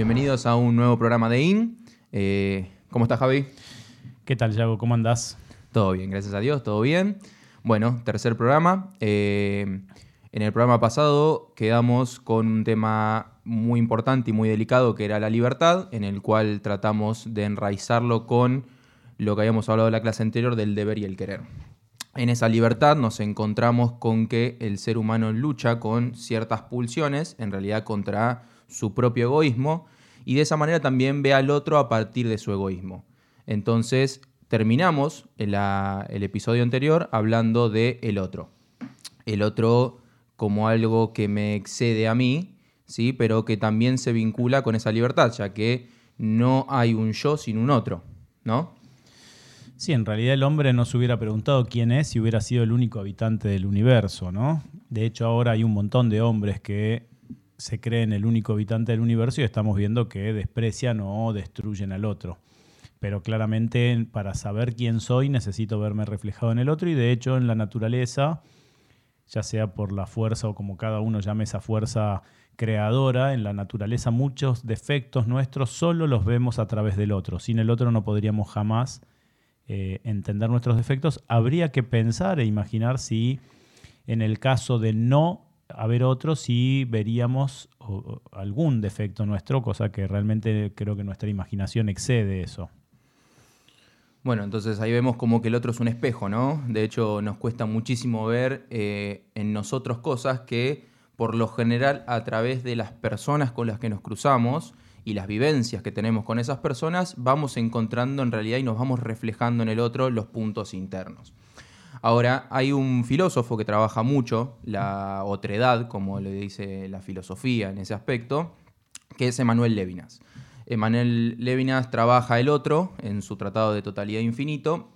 Bienvenidos a un nuevo programa de IN. Eh, ¿Cómo estás, Javi? ¿Qué tal, Yago? ¿Cómo andás? Todo bien, gracias a Dios, todo bien. Bueno, tercer programa. Eh, en el programa pasado quedamos con un tema muy importante y muy delicado que era la libertad, en el cual tratamos de enraizarlo con lo que habíamos hablado en la clase anterior del deber y el querer. En esa libertad nos encontramos con que el ser humano lucha con ciertas pulsiones, en realidad contra su propio egoísmo, y de esa manera también ve al otro a partir de su egoísmo. Entonces, terminamos el episodio anterior hablando de el otro. El otro como algo que me excede a mí, ¿sí? pero que también se vincula con esa libertad, ya que no hay un yo sin un otro, ¿no? Sí, en realidad el hombre no se hubiera preguntado quién es si hubiera sido el único habitante del universo, ¿no? De hecho, ahora hay un montón de hombres que se creen el único habitante del universo y estamos viendo que desprecian o destruyen al otro. Pero claramente para saber quién soy necesito verme reflejado en el otro y de hecho en la naturaleza, ya sea por la fuerza o como cada uno llame esa fuerza creadora, en la naturaleza muchos defectos nuestros solo los vemos a través del otro. Sin el otro no podríamos jamás eh, entender nuestros defectos, habría que pensar e imaginar si en el caso de no haber otro, si veríamos algún defecto nuestro, cosa que realmente creo que nuestra imaginación excede eso. Bueno, entonces ahí vemos como que el otro es un espejo, ¿no? De hecho, nos cuesta muchísimo ver eh, en nosotros cosas que por lo general a través de las personas con las que nos cruzamos, y las vivencias que tenemos con esas personas, vamos encontrando en realidad y nos vamos reflejando en el otro los puntos internos. Ahora, hay un filósofo que trabaja mucho la otredad, como le dice la filosofía en ese aspecto, que es Emanuel Levinas. Emanuel Levinas trabaja el otro en su Tratado de Totalidad Infinito,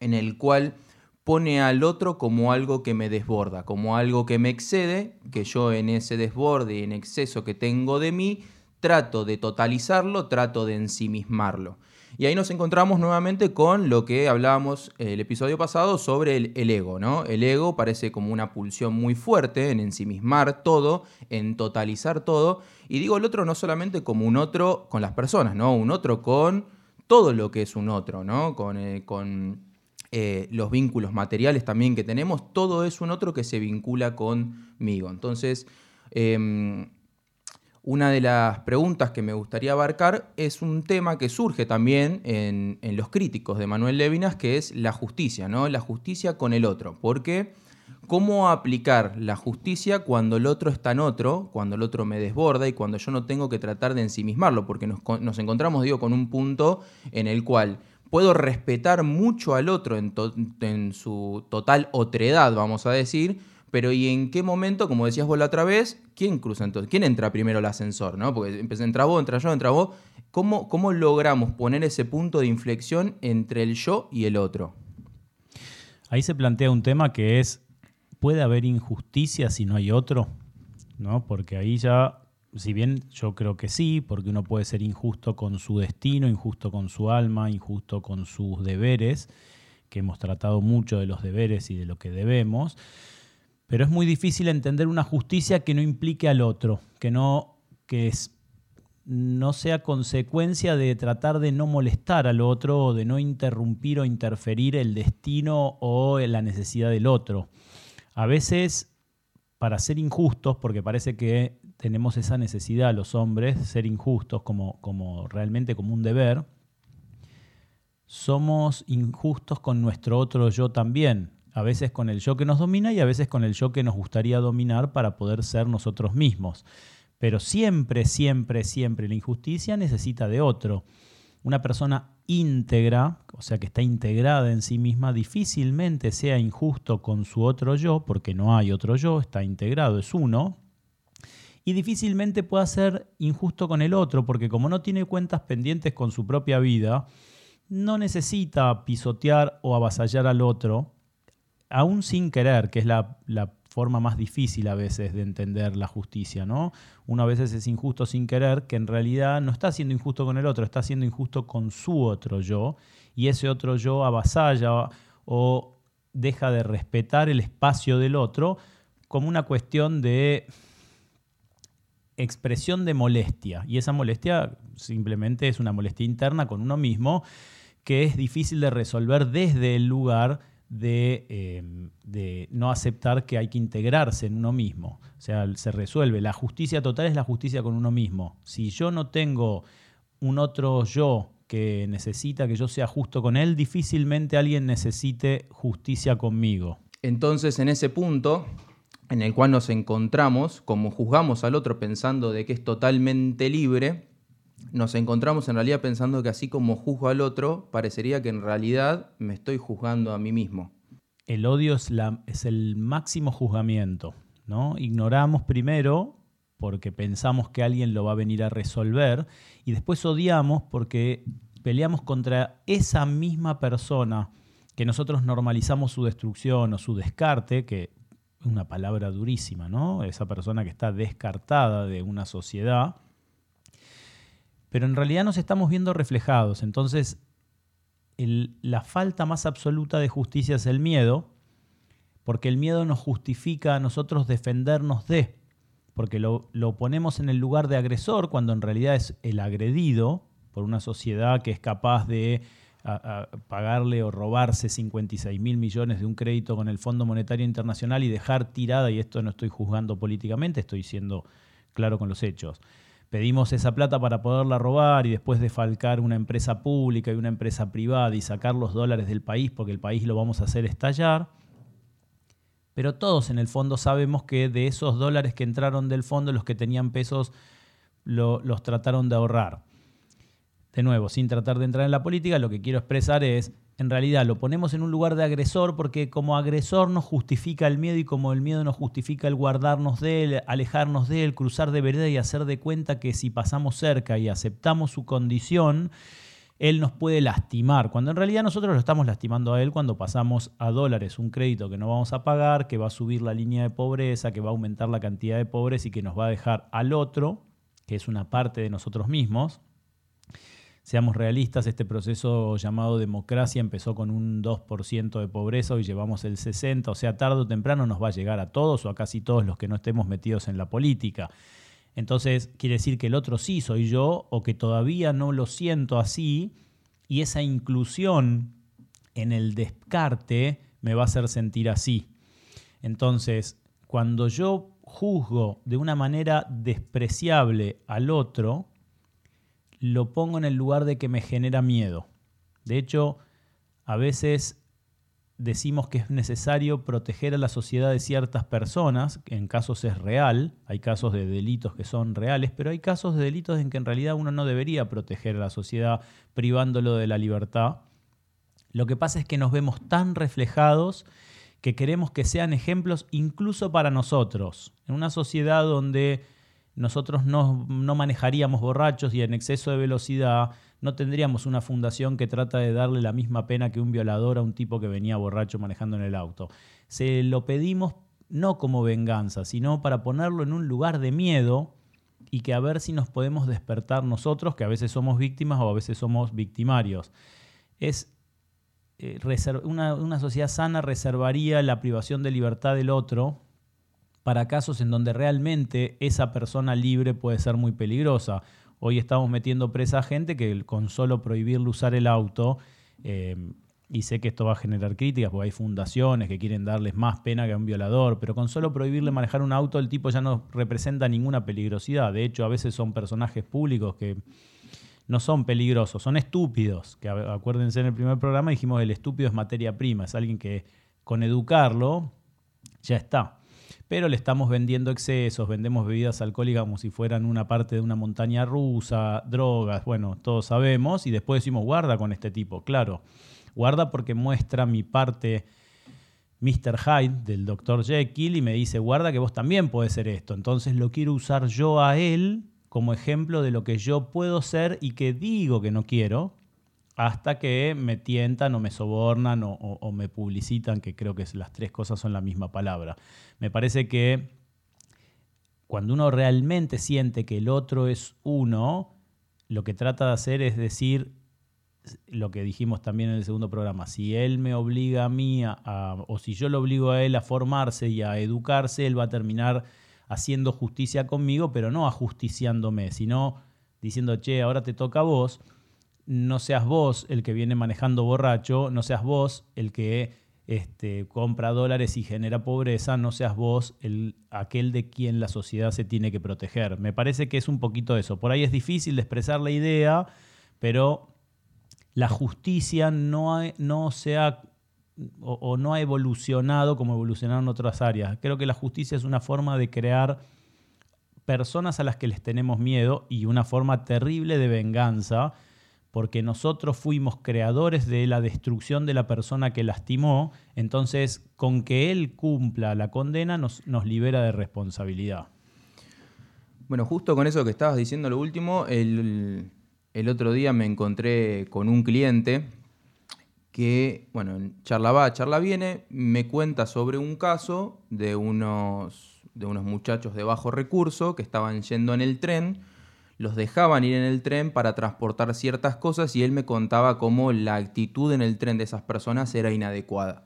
en el cual pone al otro como algo que me desborda, como algo que me excede, que yo en ese desborde y en exceso que tengo de mí, trato de totalizarlo, trato de ensimismarlo. Y ahí nos encontramos nuevamente con lo que hablábamos el episodio pasado sobre el, ego, ¿no? El ego parece como una pulsión muy fuerte en ensimismar todo, en totalizar todo. Y digo el otro no solamente como un otro con las personas, ¿no? Un otro con todo lo que es un otro, ¿no? Con, eh, con eh, los vínculos materiales también que tenemos, todo es un otro que se vincula conmigo. Entonces, em, una de las preguntas que me gustaría abarcar es un tema que surge también en, los críticos de Manuel Levinas, que es la justicia, ¿no? La justicia con el otro. Porque cómo aplicar la justicia cuando el otro está en otro, cuando el otro me desborda y cuando yo no tengo que tratar de ensimismarlo, porque nos, encontramos, digo, con un punto en el cual puedo respetar mucho al otro en, en su total otredad, vamos a decir, pero ¿y en qué momento, como decías vos la otra vez, quién cruza entonces? ¿Quién entra primero al ascensor? ¿no? Porque entra vos, entra yo, entra vos. ¿Cómo, ¿Cómo logramos poner ese punto de inflexión entre el yo y el otro? Ahí se plantea un tema que es, ¿puede haber injusticia si no hay otro? ¿No? Porque ahí ya, si bien yo creo que sí, porque uno puede ser injusto con su destino, injusto con su alma, injusto con sus deberes, que hemos tratado mucho de los deberes y de lo que debemos, pero es muy difícil entender una justicia que no implique al otro, que no, que no sea consecuencia de tratar de no molestar al otro o de no interrumpir o interferir el destino o la necesidad del otro. A veces, para ser injustos, porque parece que tenemos esa necesidad los hombres, ser injustos como, como realmente como un deber, somos injustos con nuestro otro yo también a veces con el yo que nos domina y a veces con el yo que nos gustaría dominar para poder ser nosotros mismos. Pero siempre, siempre, siempre la injusticia necesita de otro. Una persona íntegra, o sea que está integrada en sí misma, difícilmente sea injusto con su otro yo, porque no hay otro yo, está integrado, es uno, y difícilmente pueda ser injusto con el otro, porque como no tiene cuentas pendientes con su propia vida, no necesita pisotear o avasallar al otro, aún sin querer, que es la, forma más difícil a veces de entender la justicia, ¿no? Uno a veces es injusto sin querer, que en realidad no está siendo injusto con el otro, está siendo injusto con su otro yo, y ese otro yo avasalla o deja de respetar el espacio del otro como una cuestión de expresión de molestia. Y esa molestia simplemente es una molestia interna con uno mismo que es difícil de resolver desde el lugar de, de, no aceptar que hay que integrarse en uno mismo. O sea, se resuelve. La justicia total es la justicia con uno mismo. Si yo no tengo un otro yo que necesita que yo sea justo con él, difícilmente alguien necesite justicia conmigo. Entonces, en ese punto en el cual nos encontramos, como juzgamos al otro pensando de que es totalmente libre, nos encontramos en realidad pensando que así como juzgo al otro, parecería que en realidad me estoy juzgando a mí mismo. El odio es, es el máximo juzgamiento. ¿no? Ignoramos primero porque pensamos que alguien lo va a venir a resolver y después odiamos porque peleamos contra esa misma persona que nosotros normalizamos su destrucción o su descarte, que es una palabra durísima, ¿no? Esa persona que está descartada de una sociedad. Pero en realidad nos estamos viendo reflejados. Entonces, la falta más absoluta de justicia es el miedo, porque el miedo nos justifica a nosotros defendernos de, porque lo, ponemos en el lugar de agresor cuando en realidad es el agredido por una sociedad que es capaz de pagarle o robarse 56 mil millones de un crédito con el Fondo Monetario Internacional y dejar tirada, y esto no estoy juzgando políticamente, estoy siendo claro con los hechos. Pedimos esa plata para poderla robar y después defalcar una empresa pública y una empresa privada y sacar los dólares del país porque el país lo vamos a hacer estallar. Pero todos en el fondo sabemos que de esos dólares que entraron del fondo, los que tenían pesos los trataron de ahorrar de nuevo, sin tratar de entrar en la política, lo que quiero expresar es, en realidad lo ponemos en un lugar de agresor porque como agresor nos justifica el miedo y como el miedo nos justifica el guardarnos de él, alejarnos de él, cruzar de vereda y hacer de cuenta que si pasamos cerca y aceptamos su condición, él nos puede lastimar, cuando en realidad nosotros lo estamos lastimando a él cuando pasamos a dólares un crédito que no vamos a pagar, que va a subir la línea de pobreza, que va a aumentar la cantidad de pobres y que nos va a dejar al otro, que es una parte de nosotros mismos, Seamos realistas, este proceso llamado democracia empezó con un 2% de pobreza, y llevamos el 60%, o sea, tarde o temprano nos va a llegar a todos o a casi todos los que no estemos metidos en la política. Entonces, quiere decir que el otro sí soy yo o que todavía no lo siento así y esa inclusión en el descarte me va a hacer sentir así. Entonces, cuando yo juzgo de una manera despreciable al otro, lo pongo en el lugar de que me genera miedo. De hecho, a veces decimos que es necesario proteger a la sociedad de ciertas personas, en casos es real, hay casos de delitos que son reales, pero hay casos de delitos en que en realidad uno no debería proteger a la sociedad privándolo de la libertad. Lo que pasa es que nos vemos tan reflejados que queremos que sean ejemplos incluso para nosotros. En una sociedad donde nosotros no, manejaríamos borrachos y en exceso de velocidad, no tendríamos una fundación que trata de darle la misma pena que un violador a un tipo que venía borracho manejando en el auto. Se lo pedimos no como venganza, sino para ponerlo en un lugar de miedo y que a ver si nos podemos despertar nosotros, que a veces somos víctimas o a veces somos victimarios. Es eh, una, una sociedad sana reservaría la privación de libertad del otro para casos en donde realmente esa persona libre puede ser muy peligrosa. Hoy estamos metiendo presa a gente que con solo prohibirle usar el auto, eh, y sé que esto va a generar críticas, porque hay fundaciones que quieren darles más pena que a un violador, pero con solo prohibirle manejar un auto, el tipo ya no representa ninguna peligrosidad. De hecho, a veces son personajes públicos que no son peligrosos, son estúpidos. Que acuérdense en el primer programa dijimos el estúpido es materia prima, es alguien que con educarlo ya está pero le estamos vendiendo excesos, vendemos bebidas alcohólicas como si fueran una parte de una montaña rusa, drogas, bueno, todos sabemos, y después decimos, guarda con este tipo, claro, guarda porque muestra mi parte Mr. Hyde del Dr. Jekyll y me dice, guarda que vos también podés ser esto, entonces lo quiero usar yo a él como ejemplo de lo que yo puedo ser y que digo que no quiero, hasta que me tientan o me sobornan o, me publicitan, que creo que las tres cosas son la misma palabra. Me parece que cuando uno realmente siente que el otro es uno, lo que trata de hacer es decir lo que dijimos también en el segundo programa, si él me obliga a mí, o si yo lo obligo a él a formarse y a educarse, él va a terminar haciendo justicia conmigo, pero no ajusticiándome, sino diciendo, che, ahora te toca a vos, no seas vos el que viene manejando borracho, no seas vos el que este, compra dólares y genera pobreza, no seas vos el, aquel de quien la sociedad se tiene que proteger. Me parece que es un poquito eso. Por ahí es difícil de expresar la idea, pero la justicia no, no se ha o, no ha evolucionado como evolucionaron otras áreas. Creo que la justicia es una forma de crear personas a las que les tenemos miedo y una forma terrible de venganza porque nosotros fuimos creadores de la destrucción de la persona que lastimó, entonces con que él cumpla la condena nos, libera de responsabilidad. Bueno, justo con eso que estabas diciendo lo último, el, otro día me encontré con un cliente que, bueno, charla va, charla viene, me cuenta sobre un caso de unos, de unos muchachos de bajo recurso que estaban yendo en el tren los dejaban ir en el tren para transportar ciertas cosas y él me contaba cómo la actitud en el tren de esas personas era inadecuada.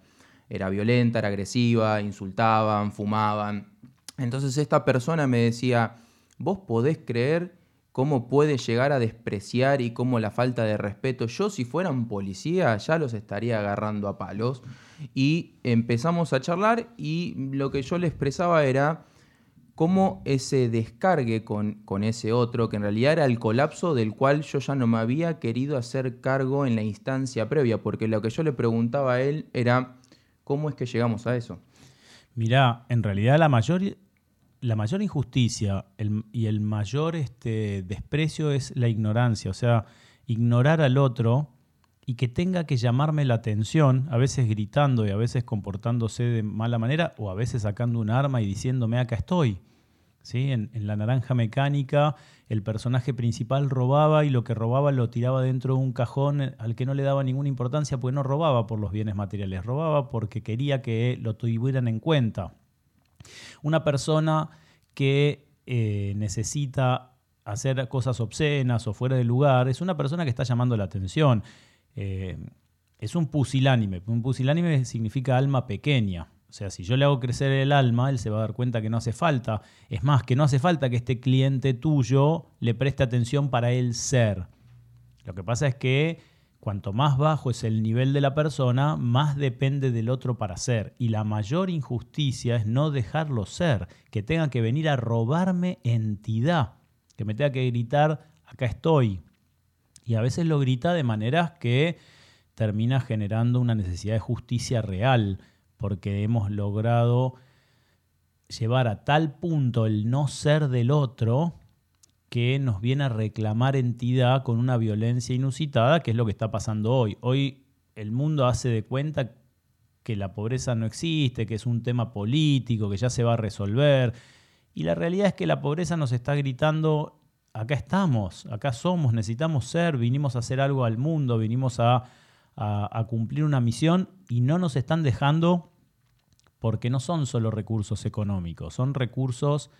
Era violenta, era agresiva, insultaban, fumaban. Entonces esta persona me decía, vos podés creer cómo puede llegar a despreciar y cómo la falta de respeto, yo si fuera policía ya los estaría agarrando a palos. Y empezamos a charlar y lo que yo le expresaba era cómo ese descargue con, con, ese otro, que en realidad era el colapso del cual yo ya no me había querido hacer cargo en la instancia previa, porque lo que yo le preguntaba a él era, ¿cómo es que llegamos a eso? Mirá, en realidad la mayor, la mayor injusticia y el mayor este, desprecio es la ignorancia, o sea, ignorar al otro y que tenga que llamarme la atención, a veces gritando y a veces comportándose de mala manera, o a veces sacando un arma y diciéndome acá estoy. ¿Sí? En, la naranja mecánica el personaje principal robaba y lo que robaba lo tiraba dentro de un cajón al que no le daba ninguna importancia porque no robaba por los bienes materiales, robaba porque quería que lo tuvieran en cuenta. Una persona que eh, necesita hacer cosas obscenas o fuera de lugar es una persona que está llamando la atención. Eh, es un pusilánime. Un pusilánime significa alma pequeña. O sea, si yo le hago crecer el alma, él se va a dar cuenta que no hace falta. Es más, que no hace falta que este cliente tuyo le preste atención para él ser. Lo que pasa es que cuanto más bajo es el nivel de la persona, más depende del otro para ser. Y la mayor injusticia es no dejarlo ser, que tenga que venir a robarme entidad, que me tenga que gritar, acá estoy, y a veces lo grita de maneras que termina generando una necesidad de justicia real, porque hemos logrado llevar a tal punto el no ser del otro que nos viene a reclamar entidad con una violencia inusitada, que es lo que está pasando hoy. Hoy el mundo hace de cuenta que la pobreza no existe, que es un tema político, que ya se va a resolver. Y la realidad es que la pobreza nos está gritando acá estamos, acá somos, necesitamos ser, vinimos a hacer algo al mundo, vinimos a, cumplir una misión y no nos están dejando porque no son solo recursos económicos, son recursos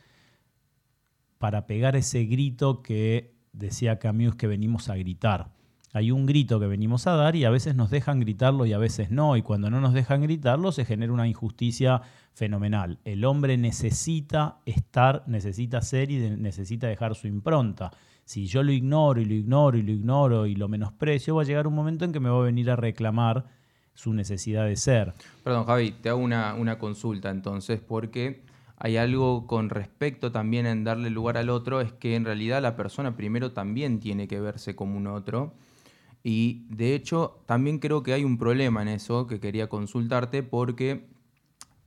para pegar ese grito que decía Camus que venimos a gritar. Hay un grito que venimos a dar y a veces nos dejan gritarlo y a veces no, y cuando no nos dejan gritarlo se genera una injusticia fenomenal. El hombre necesita estar, necesita ser y necesita dejar su impronta. Si yo lo ignoro y lo ignoro y lo ignoro y lo menosprecio, va a llegar un momento en que me va a venir a reclamar su necesidad de ser. Perdón, Javi, te hago una, una consulta entonces, porque hay algo con respecto también en darle lugar al otro, es que en realidad la persona primero también tiene que verse como un otro. Y de hecho, también creo que hay un problema en eso que quería consultarte, porque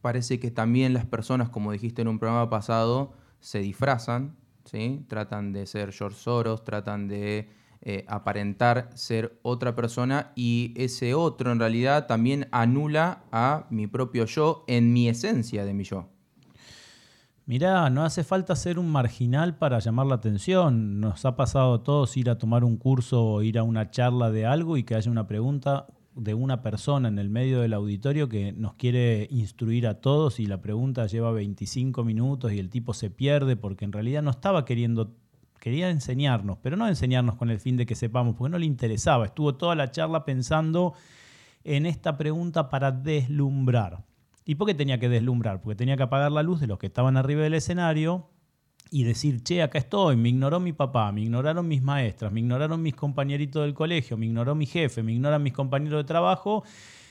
parece que también las personas, como dijiste en un programa pasado, se disfrazan, ¿sí? tratan de ser George Soros, tratan de eh, aparentar ser otra persona y ese otro en realidad también anula a mi propio yo en mi esencia de mi yo. Mirá, no hace falta ser un marginal para llamar la atención. Nos ha pasado a todos ir a tomar un curso o ir a una charla de algo y que haya una pregunta de una persona en el medio del auditorio que nos quiere instruir a todos y la pregunta lleva 25 minutos y el tipo se pierde porque en realidad no estaba queriendo, quería enseñarnos, pero no enseñarnos con el fin de que sepamos, porque no le interesaba. Estuvo toda la charla pensando en esta pregunta para deslumbrar. ¿Y por qué tenía que deslumbrar? Porque tenía que apagar la luz de los que estaban arriba del escenario y decir, che, acá estoy, me ignoró mi papá, me ignoraron mis maestras, me ignoraron mis compañeritos del colegio, me ignoró mi jefe, me ignoran mis compañeros de trabajo.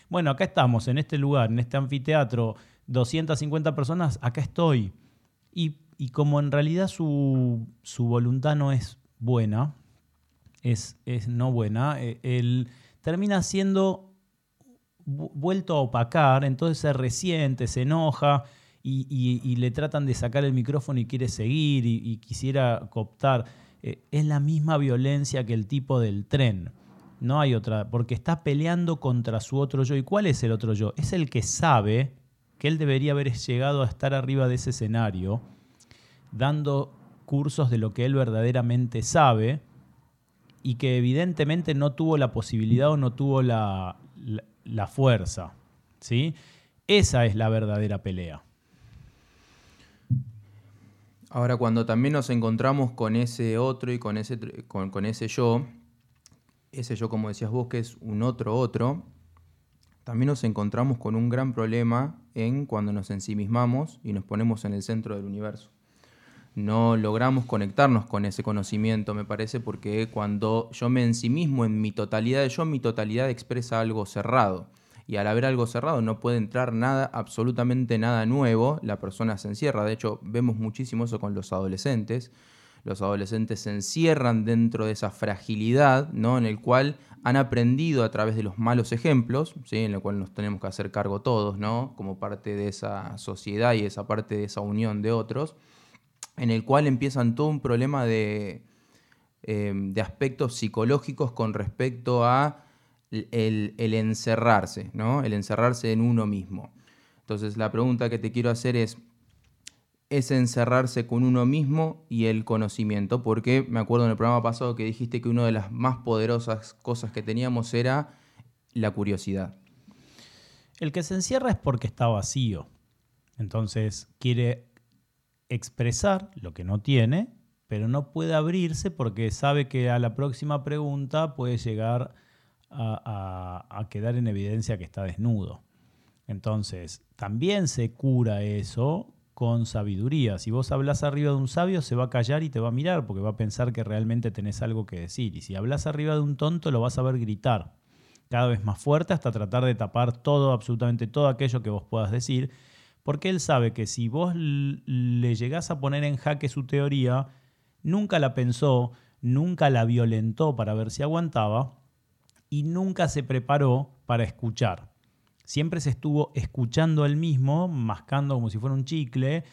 Bueno, acá estamos, en este lugar, en este anfiteatro, 250 personas, acá estoy. Y, como en realidad su, voluntad no es buena, es, es no buena, eh, él termina siendo vuelto a opacar, entonces se resiente, se enoja y, le tratan de sacar el micrófono y quiere seguir y, quisiera cooptar. Eh, es la misma violencia que el tipo del tren. No hay otra, porque está peleando contra su otro yo. ¿Y cuál es el otro yo? Es el que sabe que él debería haber llegado a estar arriba de ese escenario, dando cursos de lo que él verdaderamente sabe y que evidentemente no tuvo la posibilidad o no tuvo la fuerza. ¿sí? Esa es la verdadera pelea. Ahora, cuando también nos encontramos con ese otro y con ese, con, ese yo, ese yo, como decías vos, que es un otro otro, también nos encontramos con un gran problema en cuando nos ensimismamos y nos ponemos en el centro del universo. No logramos conectarnos con ese conocimiento, me parece, porque cuando yo me ensimismo en mi totalidad, yo mi totalidad expresa algo cerrado y al haber algo cerrado no puede entrar nada, absolutamente nada nuevo, la persona se encierra. De hecho, vemos muchísimo eso con los adolescentes. Los adolescentes se encierran dentro de esa fragilidad, ¿no? En el cual han aprendido a través de los malos ejemplos, ¿sí? en el cual nos tenemos que hacer cargo todos, ¿no? Como parte de esa sociedad y esa parte de esa unión de otros, en el cual empiezan todo un problema de, eh, de aspectos psicológicos con respecto a el, encerrarse, ¿no? El encerrarse en uno mismo. Entonces la pregunta que te quiero hacer es, ¿es encerrarse con uno mismo y el conocimiento? Porque me acuerdo en el programa pasado que dijiste que una de las más poderosas cosas que teníamos era la curiosidad. El que se encierra es porque está vacío. Entonces quiere expresar lo que no tiene, pero no puede abrirse porque sabe que a la próxima pregunta puede llegar a, quedar en evidencia que está desnudo. Entonces, también se cura eso con sabiduría. Si vos hablas arriba de un sabio, se va a callar y te va a mirar porque va a pensar que realmente tenés algo que decir. Y si hablas arriba de un tonto, lo vas a ver gritar cada vez más fuerte hasta tratar de tapar todo, absolutamente todo aquello que vos puedas decir, porque él sabe que si vos le llegás a poner en jaque su teoría, nunca la pensó, nunca la violentó para ver si aguantaba, y nunca se preparó para escuchar. Siempre se estuvo escuchando él mismo, mascando como si fuera un chicle,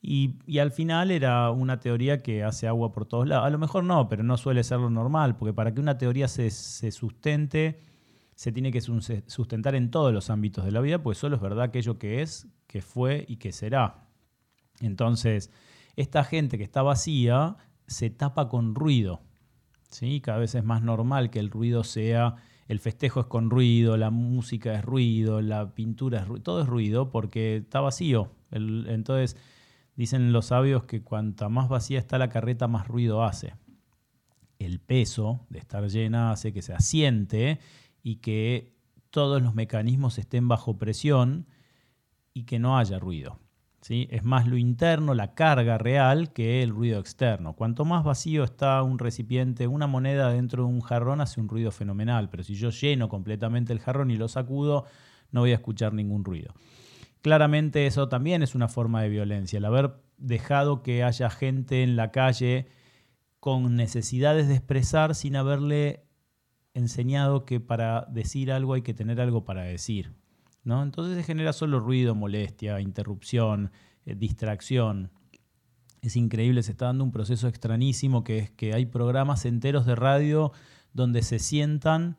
y, al final era una teoría que hace agua por todos lados. A lo mejor no, pero no suele ser lo normal, porque para que una teoría se, sustente, se tiene que sustentar en todos los ámbitos de la vida, pues solo es verdad aquello que es, que fue y que será. Entonces, esta gente que está vacía se tapa con ruido. Cada vez es más normal que el ruido sea, el festejo es con ruido, la música es ruido, la pintura es ruido, todo es ruido porque está vacío. entonces dicen los sabios que cuanta más vacía está la carreta, más ruido hace. El peso de estar llena hace que se asiente y que todos los mecanismos estén bajo presión y que no haya ruido. Es más lo interno, la carga real, que el ruido externo. Cuanto más vacío está un recipiente, una moneda dentro de un jarrón hace un ruido fenomenal, pero si yo lleno completamente el jarrón y lo sacudo, no voy a escuchar ningún ruido. Claramente eso también es una forma de violencia, el haber dejado que haya gente en la calle con necesidades de expresar sin haberle enseñado que para decir algo hay que tener algo para decir. Entonces se genera solo ruido, molestia, interrupción, eh, distracción. Es increíble, se está dando un proceso extrañísimo que es que hay programas enteros de radio donde se sientan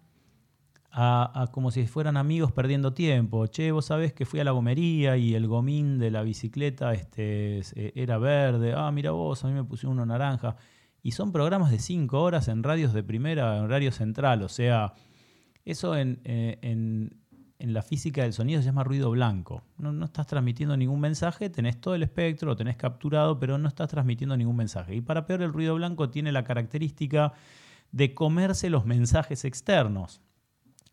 a, como si fueran amigos perdiendo tiempo. Che, vos sabés que fui a la gomería y el gomín de la bicicleta este, era verde. Ah, mira vos, a mí me pusieron uno naranja. Y son programas de cinco horas en radios de primera, en horario central. O sea, eso en, eh, en en la física del sonido se llama ruido blanco. No, estás transmitiendo ningún mensaje, tenés todo el espectro, lo tenés capturado, pero no estás transmitiendo ningún mensaje. Y para peor, el ruido blanco tiene la característica de comerse los mensajes externos.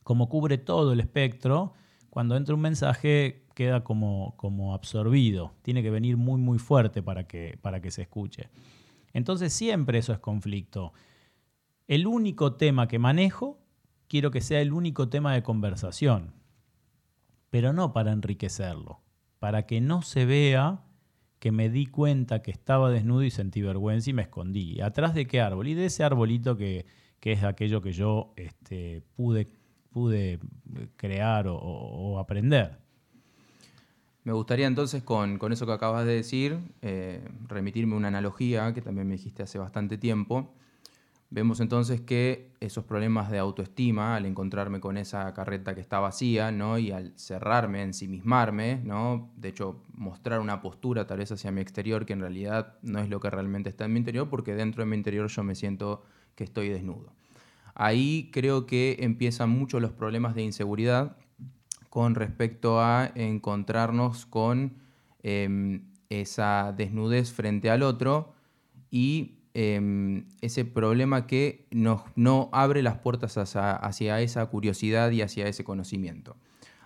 Como cubre todo el espectro, cuando entra un mensaje queda como, como absorbido, tiene que venir muy muy fuerte para que, para que se escuche. Entonces siempre eso es conflicto. El único tema que manejo, quiero que sea el único tema de conversación, pero no para enriquecerlo, para que no se vea que me di cuenta que estaba desnudo y sentí vergüenza y me escondí. ¿Atrás de qué árbol? Y de ese arbolito que, es aquello que yo este, pude, pude crear o, aprender. Me gustaría entonces, con, eso que acabas de decir, eh, remitirme una analogía que también me dijiste hace bastante tiempo, Vemos entonces que esos problemas de autoestima, al encontrarme con esa carreta que está vacía, ¿no? y al cerrarme, ensimismarme, ¿no? de hecho mostrar una postura tal vez hacia mi exterior que en realidad no es lo que realmente está en mi interior, porque dentro de mi interior yo me siento que estoy desnudo. Ahí creo que empiezan mucho los problemas de inseguridad con respecto a encontrarnos con em, esa desnudez frente al otro y Em, ese problema que nos, no abre las puertas hacia, esa curiosidad y hacia ese conocimiento.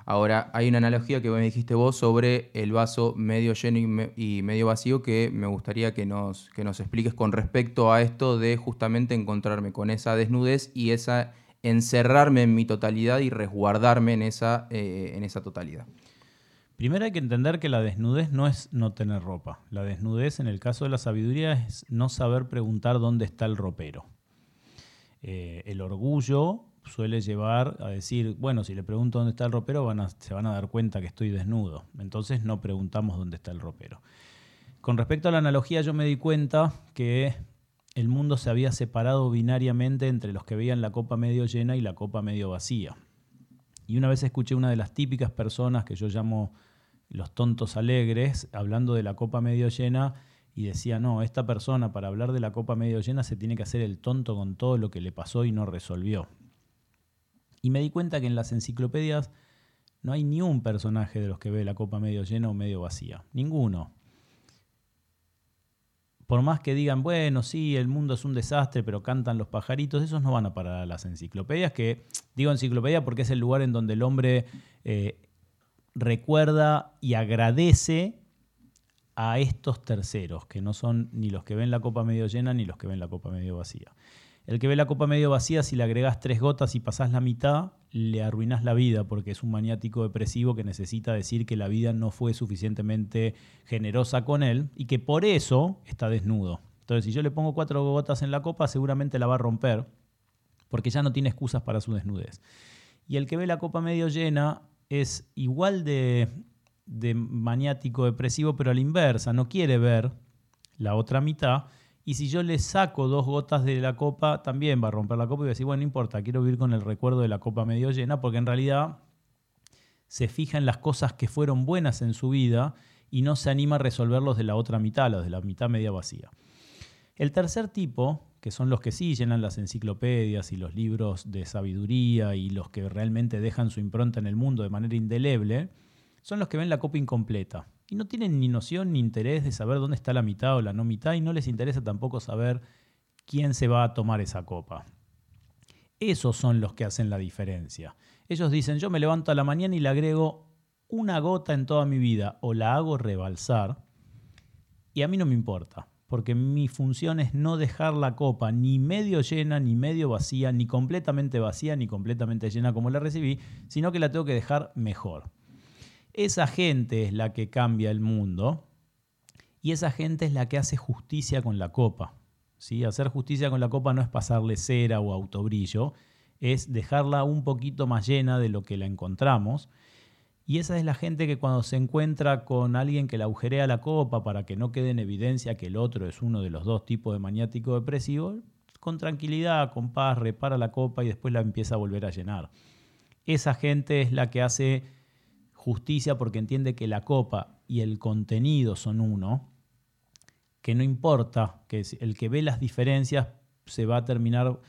Ahora, hay una analogía que me dijiste vos sobre el vaso medio lleno y, medio vacío que me gustaría que nos, que nos expliques con respecto a esto de justamente encontrarme con esa desnudez y esa encerrarme en mi totalidad y resguardarme en esa, eh, en esa totalidad. Primero hay que entender que la desnudez no es no tener ropa. La desnudez en el caso de la sabiduría es no saber preguntar dónde está el ropero. Eh, el orgullo suele llevar a decir, bueno, si le pregunto dónde está el ropero, se van a dar cuenta que estoy desnudo. Entonces no preguntamos dónde está el ropero. Con respecto a la analogía, yo me di cuenta que el mundo se había separado binariamente entre los que veían la copa medio llena y la copa medio vacía. Y una vez escuché una de las típicas personas que yo llamo los tontos alegres, hablando de la copa medio llena, y decía, no, esta persona para hablar de la copa medio llena se tiene que hacer el tonto con todo lo que le pasó y no resolvió. Y me di cuenta que en las enciclopedias no hay ni un personaje de los que ve la copa medio llena o medio vacía. Ninguno por más que digan, bueno, sí, el mundo es un desastre, pero cantan los pajaritos, esos no van a parar a las enciclopedias, que digo enciclopedia porque es el lugar en donde el hombre eh, recuerda y agradece a estos terceros, que no son ni los que ven la copa medio llena ni los que ven la copa medio vacía. El que ve la copa medio vacía, si le agregas tres gotas y pasás la mitad, le arruinas la vida porque es un maniático depresivo que necesita decir que la vida no fue suficientemente generosa con él y que por eso está desnudo. Entonces, si yo le pongo cuatro gotas en la copa, seguramente la va a romper porque ya no tiene excusas para su desnudez. Y el que ve la copa medio llena es igual de, de maniático depresivo, pero a la inversa, no quiere ver la otra mitad y si yo le saco dos gotas de la copa, también va a romper la copa y va a decir, bueno, no importa, quiero vivir con el recuerdo de la copa medio llena, porque en realidad se fija en las cosas que fueron buenas en su vida y no se anima a resolverlos de la otra mitad, los de la mitad media vacía. El tercer tipo, que son los que sí llenan las enciclopedias y los libros de sabiduría y los que realmente dejan su impronta en el mundo de manera indeleble, son los que ven la copa incompleta y no tienen ni noción ni interés de saber dónde está la mitad o la no mitad y no les interesa tampoco saber quién se va a tomar esa copa. Esos son los que hacen la diferencia. Ellos dicen, yo me levanto a la mañana y le agrego una gota en toda mi vida o la hago rebalsar y a mí no me importa, porque mi función es no dejar la copa ni medio llena, ni medio vacía, ni completamente vacía, ni completamente llena como la recibí, sino que la tengo que dejar mejor. Esa gente es la que cambia el mundo y esa gente es la que hace justicia con la copa. ¿sí? Hacer justicia con la copa no es pasarle cera o autobrillo, es dejarla un poquito más llena de lo que la encontramos. Y esa es la gente que cuando se encuentra con alguien que la agujerea la copa para que no quede en evidencia que el otro es uno de los dos tipos de maniático depresivo, con tranquilidad, con paz, repara la copa y después la empieza a volver a llenar. Esa gente es la que hace justicia porque entiende que la copa y el contenido son uno, que no importa, que el que ve las diferencias se va a terminar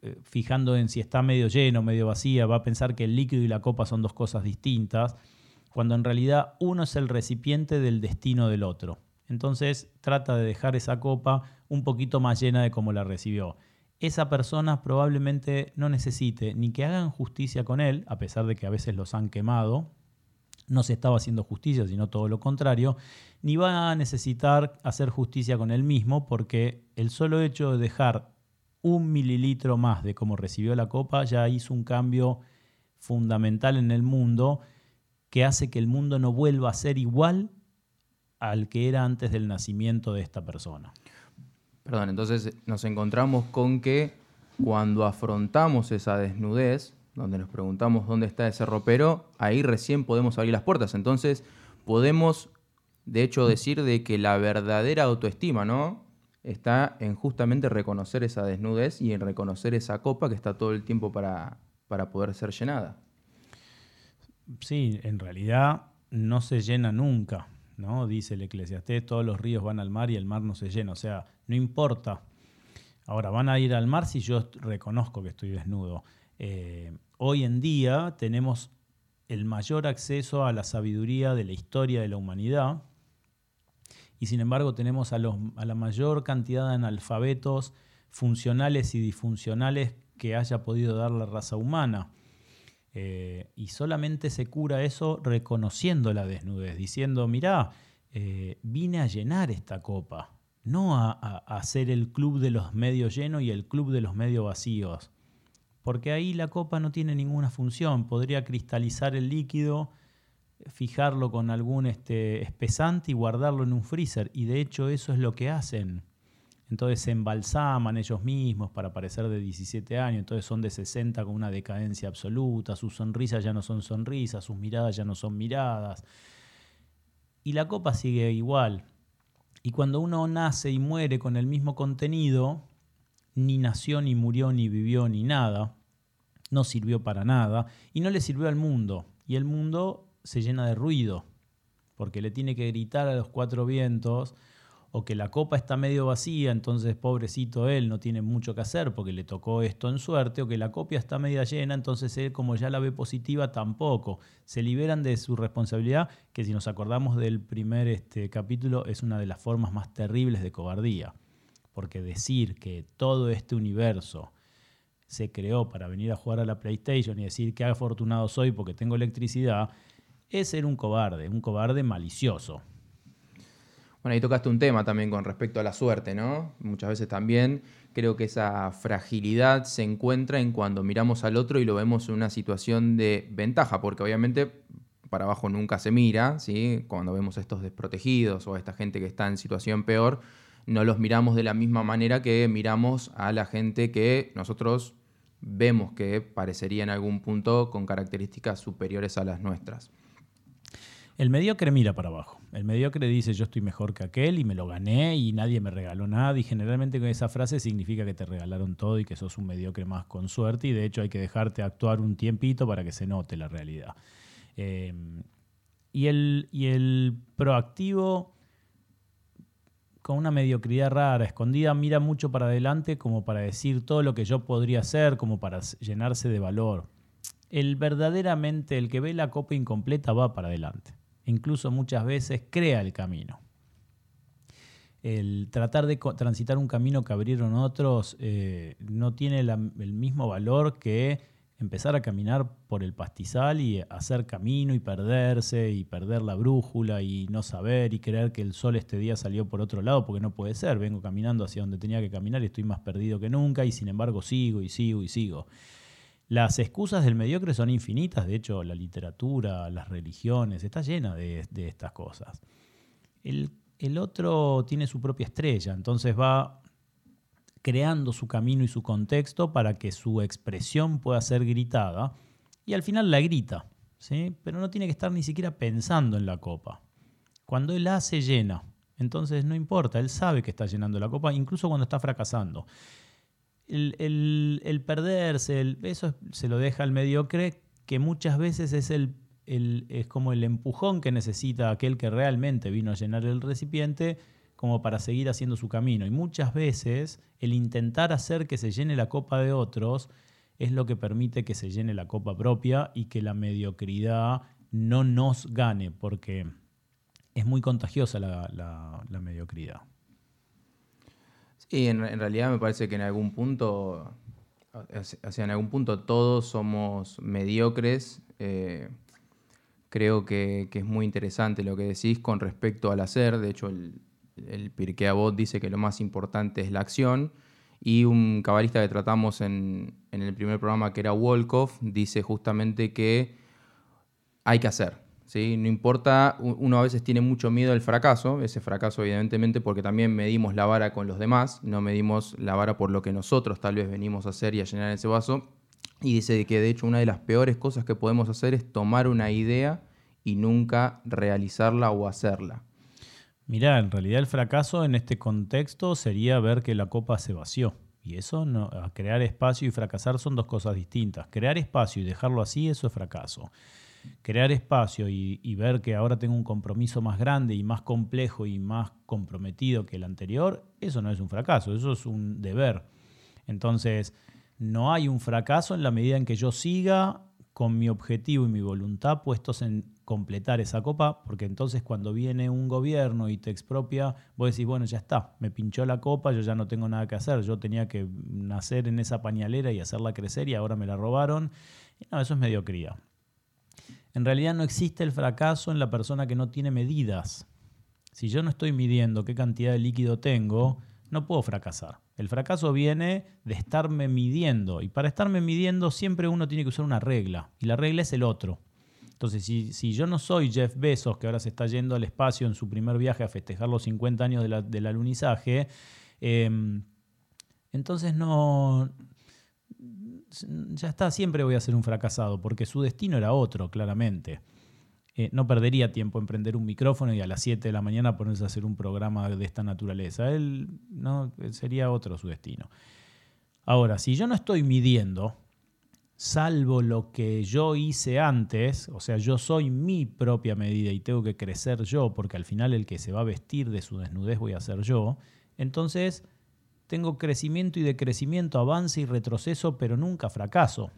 eh, fijando en si está medio lleno, medio vacía, va a pensar que el líquido y la copa son dos cosas distintas, cuando en realidad uno es el recipiente del destino del otro. Entonces trata de dejar esa copa un poquito más llena de como la recibió. esa persona probablemente no necesite ni que hagan justicia con él, a pesar de que a veces los han quemado, no se estaba haciendo justicia, sino todo lo contrario, ni va a necesitar hacer justicia con él mismo, porque el solo hecho de dejar un mililitro más de cómo recibió la copa ya hizo un cambio fundamental en el mundo que hace que el mundo no vuelva a ser igual al que era antes del nacimiento de esta persona. Perdón, entonces nos encontramos con que cuando afrontamos esa desnudez, donde nos preguntamos dónde está ese ropero, ahí recién podemos abrir las puertas. Entonces podemos, de hecho, decir de que la verdadera autoestima, ¿no? Está en justamente reconocer esa desnudez y en reconocer esa copa que está todo el tiempo para, para poder ser llenada. Sí, en realidad no se llena nunca, ¿no? Dice el Eclesiastés, todos los ríos van al mar y el mar no se llena, o sea, no importa. Ahora, van a ir al mar si yo reconozco que estoy desnudo. Eh, hoy en día tenemos el mayor acceso a la sabiduría de la historia de la humanidad y sin embargo tenemos a, la mayor cantidad de analfabetos funcionales y disfuncionales que haya podido dar la raza humana. Eh, y solamente se cura eso reconociendo la desnudez, diciendo, mirá, eh, vine a llenar esta copa, no a, a, ser el club de los medio llenos y el club de los medio vacíos. Porque ahí la copa no tiene ninguna función, podría cristalizar el líquido, fijarlo con algún este, espesante y guardarlo en un freezer. Y de hecho eso es lo que hacen. Entonces se embalsaman ellos mismos para parecer de 17 años, entonces son de 60 con una decadencia absoluta, sus sonrisas ya no son sonrisas, sus miradas ya no son miradas. Y la copa sigue igual. Y cuando uno nace y muere con el mismo contenido, ni nació, ni murió, ni vivió, ni nada, no sirvió para nada, y no le sirvió al mundo. Y el mundo se llena de ruido, porque le tiene que gritar a los cuatro vientos, o que la copa está medio vacía, entonces pobrecito él no tiene mucho que hacer porque le tocó esto en suerte, o que la copia está media llena, entonces él como ya la ve positiva tampoco. Se liberan de su responsabilidad, que si nos acordamos del primer este, capítulo es una de las formas más terribles de cobardía, porque decir que todo este universo se creó para venir a jugar a la PlayStation y decir que afortunado soy porque tengo electricidad, es ser un cobarde, un cobarde malicioso. Bueno, ahí tocaste un tema también con respecto a la suerte, ¿no? Muchas veces también creo que esa fragilidad se encuentra en cuando miramos al otro y lo vemos en una situación de ventaja, porque obviamente para abajo nunca se mira, ¿sí? Cuando vemos a estos desprotegidos o a esta gente que está en situación peor, no los miramos de la misma manera que miramos a la gente que nosotros vemos que parecería en algún punto con características superiores a las nuestras. El mediocre mira para abajo. El mediocre dice yo estoy mejor que aquel y me lo gané y nadie me regaló nada. Y generalmente con esa frase significa que te regalaron todo y que sos un mediocre más con suerte. Y de hecho hay que dejarte actuar un tiempito para que se note la realidad. Eh, y, el, y el proactivo con una mediocridad rara, escondida, mira mucho para adelante como para decir todo lo que yo podría hacer, como para llenarse de valor. El verdaderamente, el que ve la copa incompleta va para adelante incluso muchas veces crea el camino. El tratar de transitar un camino que abrieron otros eh, no tiene el mismo valor que empezar a caminar por el pastizal y hacer camino y perderse y perder la brújula y no saber y creer que el sol este día salió por otro lado porque no puede ser. Vengo caminando hacia donde tenía que caminar y estoy más perdido que nunca y sin embargo sigo y sigo y sigo. Las excusas del mediocre son infinitas, de hecho la literatura, las religiones, está llena de, estas cosas. El, otro tiene su propia estrella, entonces va creando su camino y su contexto para que su expresión pueda ser gritada y al final la grita, ¿sí? pero no tiene que estar ni siquiera pensando en la copa. Cuando él hace llena, entonces no importa, él sabe que está llenando la copa, incluso cuando está fracasando el, perderse, eso se lo deja al mediocre, que muchas veces es, el, es como el empujón que necesita aquel que realmente vino a llenar el recipiente como para seguir haciendo su camino. Y muchas veces el intentar hacer que se llene la copa de otros es lo que permite que se llene la copa propia y que la mediocridad no nos gane, porque es muy contagiosa la mediocridad. Sí, en, realidad me parece que en algún punto, hacia en algún punto todos somos mediocres. Eh, creo que, es muy interesante lo que decís con respecto al hacer. De hecho, el, el Pirkei dice que lo más importante es la acción. Y un cabalista que tratamos en, en el primer programa, que era Wolkoff, dice justamente que hay que hacer. ¿sí? No importa, uno a veces tiene mucho miedo al fracaso, ese fracaso evidentemente porque también medimos la vara con los demás, no medimos la vara por lo que nosotros tal vez venimos a hacer y a llenar ese vaso. Y dice que de hecho una de las peores cosas que podemos hacer es tomar una idea y nunca realizarla o hacerla. Mirá, en realidad el fracaso en este contexto sería ver que la copa se vació. Y eso, no, crear espacio y fracasar son dos cosas distintas. Crear espacio y dejarlo así, eso es fracaso crear espacio y, ver que ahora tengo un compromiso más grande y más complejo y más comprometido que el anterior, eso no es un fracaso, eso es un deber. Entonces, no hay un fracaso en la medida en que yo siga con mi objetivo y mi voluntad puestos en completar esa copa, porque entonces cuando viene un gobierno y te expropia, vos decís, bueno, ya está, me pinchó la copa, yo ya no tengo nada que hacer, yo tenía que nacer en esa pañalera y hacerla crecer y ahora me la robaron. No, eso es mediocridad. En realidad no existe el fracaso en la persona que no tiene medidas. Si yo no estoy midiendo qué cantidad de líquido tengo, no puedo fracasar. El fracaso viene de estarme midiendo. Y para estarme midiendo siempre uno tiene que usar una regla. Y la regla es el otro. Entonces, si, yo no soy Jeff Bezos, que ahora se está yendo al espacio en su primer viaje a festejar los 50 años del alunizaje, em, entonces no, ya está, siempre voy a ser un fracasado, porque su destino era otro, claramente. Eh, no perdería tiempo en prender un micrófono y a las 7 de la mañana ponerse a hacer un programa de esta naturaleza. Él no sería otro su destino. Ahora, si yo no estoy midiendo, salvo lo que yo hice antes, o sea, yo soy mi propia medida y tengo que crecer yo, porque al final el que se va a vestir de su desnudez voy a ser yo, entonces tengo crecimiento y decrecimiento, avance y retroceso, pero nunca fracaso.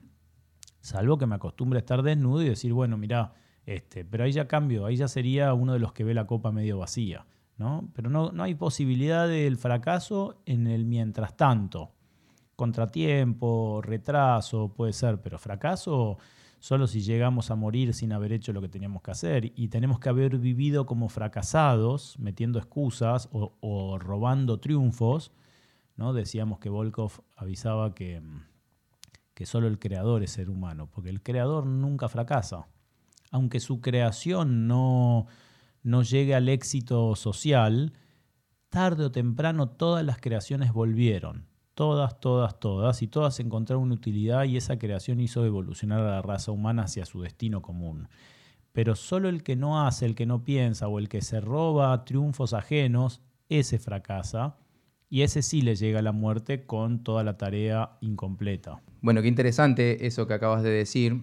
Salvo que me acostumbre a estar desnudo y decir, bueno, mira, este, pero ahí ya cambio, ahí ya sería uno de los que ve la copa medio vacía. ¿no? Pero no, no hay posibilidad del fracaso en el mientras tanto. Contratiempo, retraso, puede ser, pero fracaso solo si llegamos a morir sin haber hecho lo que teníamos que hacer y tenemos que haber vivido como fracasados, metiendo excusas o, o robando triunfos Decíamos que Volkov avisaba que, que solo el creador es ser humano, porque el creador nunca fracasa. Aunque su creación no, no llegue al éxito social, tarde o temprano todas las creaciones volvieron. Todas, todas, todas. Y todas encontraron una utilidad y esa creación hizo evolucionar a la raza humana hacia su destino común. Pero solo el que no hace, el que no piensa o el que se roba triunfos ajenos, ese fracasa y ese sí le llega a la muerte con toda la tarea incompleta. Bueno, qué interesante eso que acabas de decir,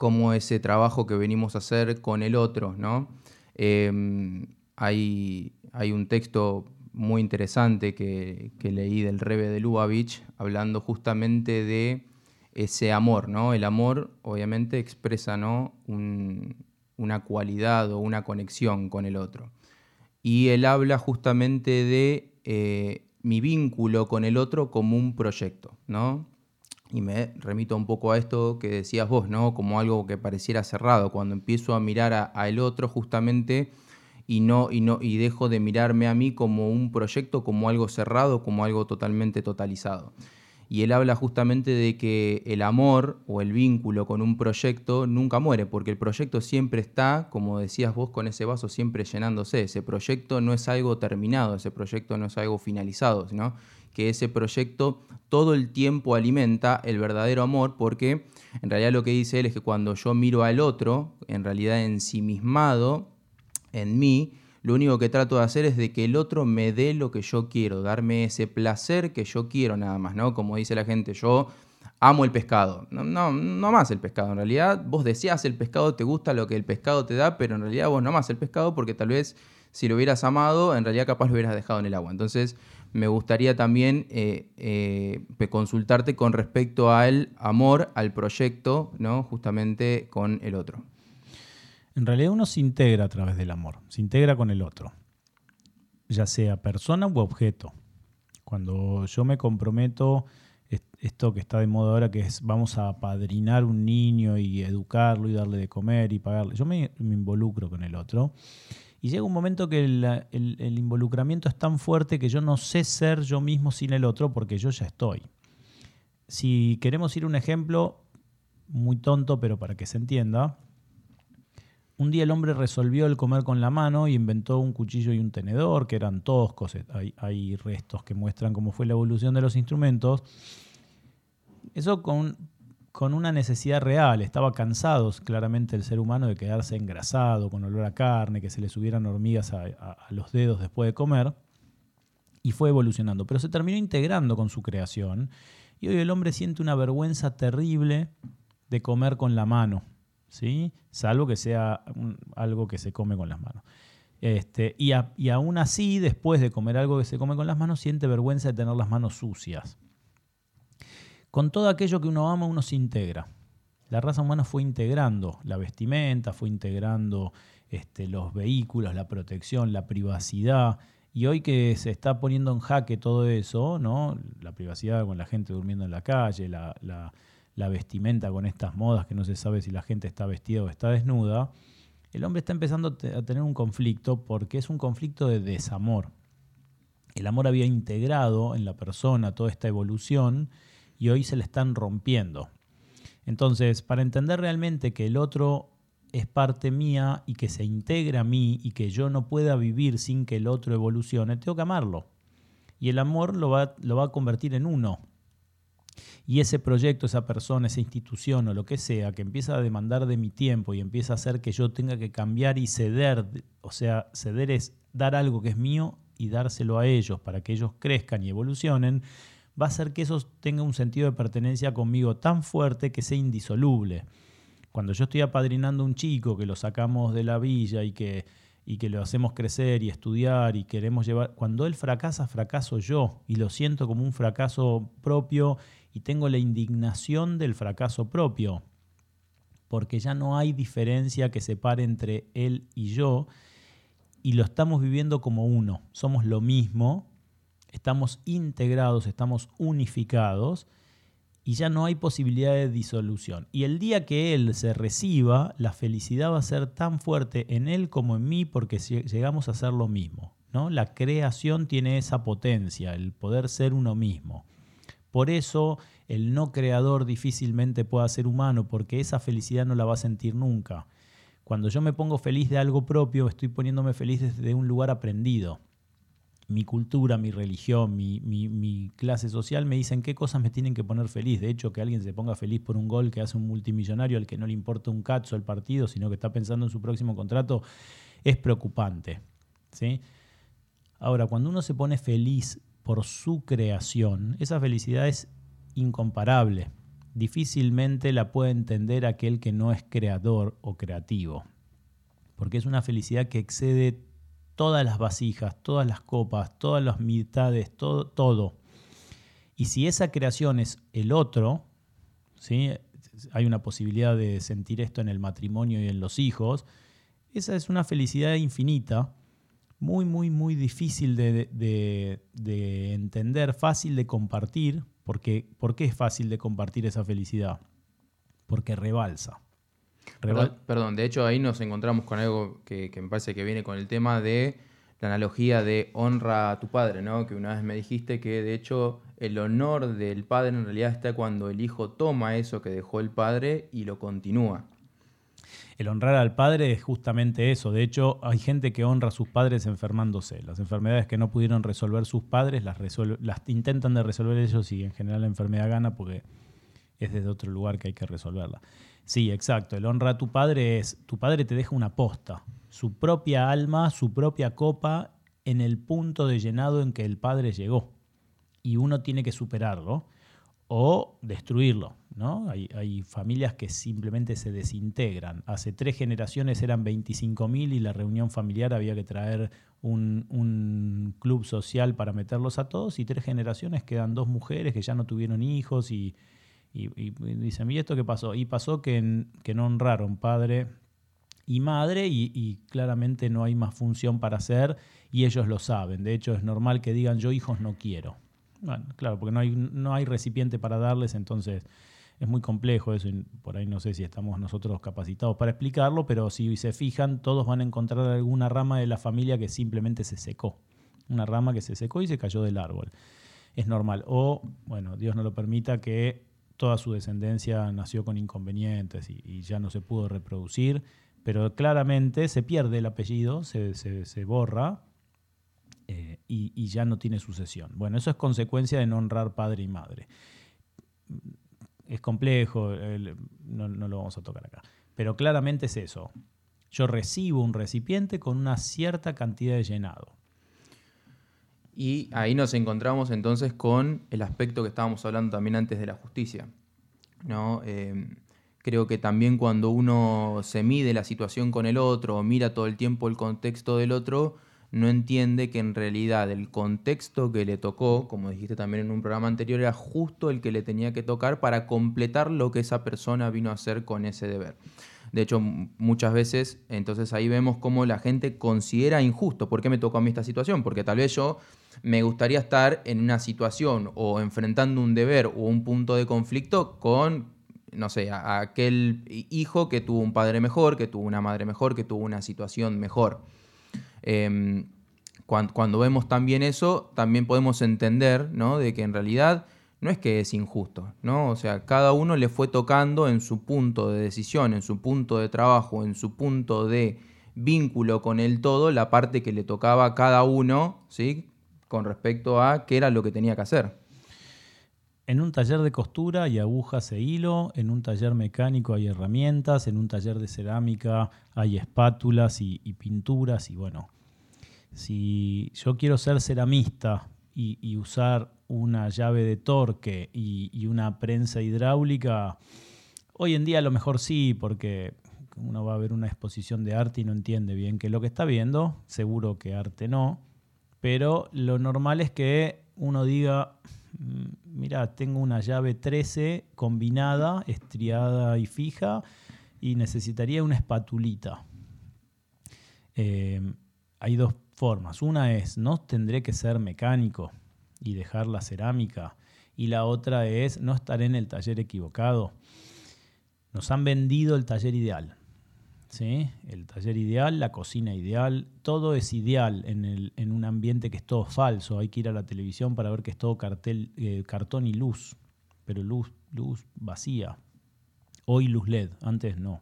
cómo ese trabajo que venimos a hacer con el otro, ¿no? Em, hay, hay, un texto muy interesante que, leí del Rebe de Lubavitch hablando justamente de ese amor, ¿no? El amor obviamente expresa, ¿no? una cualidad o una conexión con el otro. Y él habla justamente de eh, mi vínculo con el otro como un proyecto, ¿no? Y me remito un poco a esto que decías vos, ¿no? Como algo que pareciera cerrado, cuando empiezo a mirar a, el otro justamente y no, y no, y dejo de mirarme a mí como un proyecto, como algo cerrado, como algo totalmente totalizado. Y él habla justamente de que el amor o el vínculo con un proyecto nunca muere, porque el proyecto siempre está, como decías vos, con ese vaso siempre llenándose. Ese proyecto no es algo terminado, ese proyecto no es algo finalizado, sino que ese proyecto todo el tiempo alimenta el verdadero amor, porque en realidad lo que dice él es que cuando yo miro al otro, en realidad ensimismado en mí, lo único que trato de hacer es de que el otro me dé lo que yo quiero, darme ese placer que yo quiero nada más, ¿no? Como dice la gente, yo amo el pescado. No, no, no amas el pescado. En realidad vos deseas el pescado, te gusta lo que el pescado te da, pero en realidad vos no amas el pescado porque tal vez si lo hubieras amado, en realidad capaz lo hubieras dejado en el agua. Entonces me gustaría también eh, eh, consultarte con respecto al amor, al proyecto, ¿no? Justamente con el otro. En realidad uno se integra a través del amor, se integra con el otro, ya sea persona u objeto. Cuando yo me comprometo, esto que está de moda ahora, que es vamos a padrinar un niño y educarlo y darle de comer y pagarle, yo me, involucro con el otro. Y llega un momento que el, involucramiento es tan fuerte que yo no sé ser yo mismo sin el otro porque yo ya estoy. Si queremos ir un ejemplo muy tonto, pero para que se entienda, un día el hombre resolvió el comer con la mano y inventó un cuchillo y un tenedor, que eran todos cosas. Hay, hay restos que muestran cómo fue la evolución de los instrumentos. Eso con, con una necesidad real. Estaba cansado claramente el ser humano de quedarse engrasado, con olor a carne, que se le subieran hormigas a, los dedos después de comer. Y fue evolucionando. Pero se terminó integrando con su creación. Y hoy el hombre siente una vergüenza terrible de comer con la mano. ¿sí? Salvo que sea algo que se come con las manos. Este, y, y aún así, después de comer algo que se come con las manos, siente vergüenza de tener las manos sucias. Con todo aquello que uno ama, uno se integra. La raza humana fue integrando la vestimenta, fue integrando este, los vehículos, la protección, la privacidad. Y hoy que se está poniendo en jaque todo eso, ¿no? La privacidad con la gente durmiendo en la calle, la, la vestimenta con estas modas que no se sabe si la gente está vestida o está desnuda, el hombre está empezando a tener un conflicto porque es un conflicto de desamor. El amor había integrado en la persona toda esta evolución y hoy se le están rompiendo. Entonces, para entender realmente que el otro es parte mía y que se integra a mí y que yo no pueda vivir sin que el otro evolucione, tengo que amarlo. Y el amor lo va, lo va a convertir en uno. Y ese proyecto, esa persona, esa institución o lo que sea, que empieza a demandar de mi tiempo y empieza a hacer que yo tenga que cambiar y ceder, o sea, ceder es dar algo que es mío y dárselo a ellos para que ellos crezcan y evolucionen, va a hacer que eso tenga un sentido de pertenencia conmigo tan fuerte que sea indisoluble. Cuando yo estoy apadrinando a un chico que lo sacamos de la villa y que, y que lo hacemos crecer y estudiar y queremos llevar, cuando él fracasa, fracaso yo. Y lo siento como un fracaso propio y tengo la indignación del fracaso propio, porque ya no hay diferencia que separe entre él y yo. Y lo estamos viviendo como uno, somos lo mismo estamos integrados, estamos unificados y ya no hay posibilidad de disolución. Y el día que Él se reciba, la felicidad va a ser tan fuerte en Él como en mí porque llegamos a ser lo mismo. ¿no? La creación tiene esa potencia, el poder ser uno mismo. Por eso el no creador difícilmente puede ser humano porque esa felicidad no la va a sentir nunca. Cuando yo me pongo feliz de algo propio, estoy poniéndome feliz desde un lugar aprendido mi cultura, mi religión, mi, clase social me dicen qué cosas me tienen que poner feliz. De hecho, que alguien se ponga feliz por un gol que hace un multimillonario al que no le importa un cacho el partido, sino que está pensando en su próximo contrato, es preocupante. ¿sí? Ahora, cuando uno se pone feliz por su creación, esa felicidad es incomparable. Difícilmente la puede entender aquel que no es creador o creativo, porque es una felicidad que excede todas las vasijas, todas las copas, todas las mitades, todo, todo. Y si esa creación es el otro, ¿sí? hay una posibilidad de sentir esto en el matrimonio y en los hijos, esa es una felicidad infinita, muy, muy, muy difícil de, entender, fácil de compartir. Porque, ¿Por qué es fácil de compartir esa felicidad? Porque rebalsa. Perdón, de hecho ahí nos encontramos con algo que, me parece que viene con el tema de la analogía de honra a tu padre, ¿no? Que una vez me dijiste que de hecho el honor del padre en realidad está cuando el hijo toma eso que dejó el padre y lo continúa. El honrar al padre es justamente eso. De hecho, hay gente que honra a sus padres enfermándose. Las enfermedades que no pudieron resolver sus padres las, las intentan de resolver ellos y en general la enfermedad gana porque es desde otro lugar que hay que resolverla. Sí, exacto. El honra a tu padre es, tu padre te deja una posta, su propia alma, su propia copa en el punto de llenado en que el padre llegó. Y uno tiene que superarlo o destruirlo. ¿no? Hay, familias que simplemente se desintegran. Hace tres generaciones eran 25.000 y la reunión familiar había que traer un, un, club social para meterlos a todos y tres generaciones quedan dos mujeres que ya no tuvieron hijos y, y, dicen, ¿y esto qué pasó? Y pasó que, que no honraron padre y madre y, claramente no hay más función para hacer y ellos lo saben. De hecho, es normal que digan, yo hijos no quiero. Bueno, claro, porque no hay, no hay recipiente para darles, entonces es muy complejo eso y por ahí no sé si estamos nosotros capacitados para explicarlo, pero si se fijan, todos van a encontrar alguna rama de la familia que simplemente se secó. Una rama que se secó y se cayó del árbol. Es normal. O, bueno, Dios no lo permita que toda su descendencia nació con inconvenientes y, ya no se pudo reproducir, pero claramente se pierde el apellido, se, borra eh, y, ya no tiene sucesión. Bueno, eso es consecuencia de no honrar padre y madre es complejo, no, lo vamos a tocar acá. Pero claramente es eso. Yo recibo un recipiente con una cierta cantidad de llenado. Y ahí nos encontramos entonces con el aspecto que estábamos hablando también antes de la justicia. ¿no? Eh, creo que también cuando uno se mide la situación con el otro o mira todo el tiempo el contexto del otro, no entiende que en realidad el contexto que le tocó, como dijiste también en un programa anterior, era justo el que le tenía que tocar para completar lo que esa persona vino a hacer con ese deber. De hecho, muchas veces, entonces ahí vemos cómo la gente considera injusto. ¿Por qué me tocó a mí esta situación? Porque tal vez yo me gustaría estar en una situación o enfrentando un deber o un punto de conflicto con, no sé, aquel hijo que tuvo un padre mejor, que tuvo una madre mejor, que tuvo una situación mejor. Em, cuando, vemos también eso, también podemos entender ¿no? de que en realidad no es que es injusto, ¿no? O sea, cada uno le fue tocando en su punto de decisión, en su punto de trabajo, en su punto de vínculo con el todo, la parte que le tocaba a cada uno, ¿sí? Con respecto a qué era lo que tenía que hacer. En un taller de costura hay agujas e hilo, en un taller mecánico hay herramientas, en un taller de cerámica hay espátulas y, pinturas y bueno, si yo quiero ser ceramista y, usar una llave de torque y, una prensa hidráulica, hoy en día a lo mejor sí, porque uno va a ver una exposición de arte y no entiende bien qué es lo que está viendo, seguro que arte no, pero lo normal es que uno diga, Mm, mira, tengo una llave 13 combinada, estriada y fija, y necesitaría una espatulita. Eh, hay dos formas. Una es, no tendré que ser mecánico y dejar la cerámica. Y la otra es, no estaré en el taller equivocado. Nos han vendido el taller ideal. ¿Sí? el taller ideal, la cocina ideal, todo es ideal en, un ambiente que es todo falso. Hay que ir a la televisión para ver que es todo cartel, eh, cartón y luz, pero luz, luz vacía. Hoy luz LED, antes no.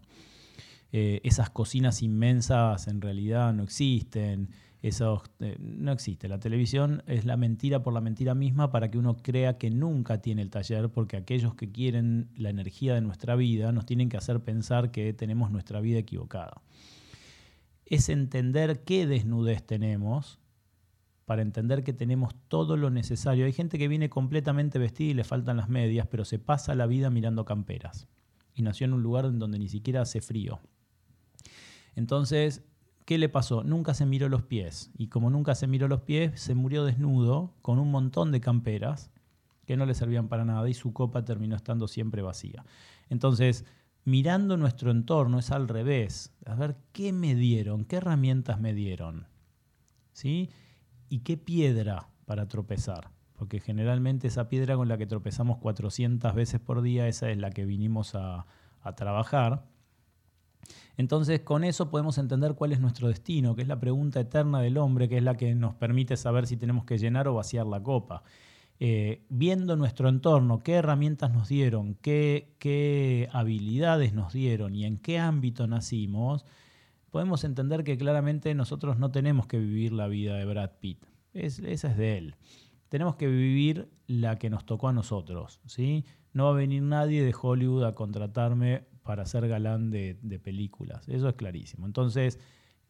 Eh, esas cocinas inmensas en realidad no existen. Eso eh, no existe. La televisión es la mentira por la mentira misma para que uno crea que nunca tiene el taller, porque aquellos que quieren la energía de nuestra vida nos tienen que hacer pensar que tenemos nuestra vida equivocada. Es entender qué desnudez tenemos para entender que tenemos todo lo necesario. Hay gente que viene completamente vestida y le faltan las medias, pero se pasa la vida mirando camperas. Y nació en un lugar en donde ni siquiera hace frío. Entonces, ¿Qué le pasó? Nunca se miró los pies. Y como nunca se miró los pies, se murió desnudo con un montón de camperas que no le servían para nada y su copa terminó estando siempre vacía. Entonces, mirando nuestro entorno es al revés. A ver, ¿qué me dieron? ¿Qué herramientas me dieron? ¿Sí? ¿Y qué piedra para tropezar? Porque generalmente esa piedra con la que tropezamos 400 veces por día, esa es la que vinimos a, a trabajar. Entonces, con eso podemos entender cuál es nuestro destino, que es la pregunta eterna del hombre, que es la que nos permite saber si tenemos que llenar o vaciar la copa. Eh, viendo nuestro entorno, qué herramientas nos dieron, qué, qué habilidades nos dieron y en qué ámbito nacimos, podemos entender que claramente nosotros no tenemos que vivir la vida de Brad Pitt. esa es de él. Tenemos que vivir la que nos tocó a nosotros. ¿sí? No va a venir nadie de Hollywood a contratarme para ser galán de, películas. Eso es clarísimo. Entonces,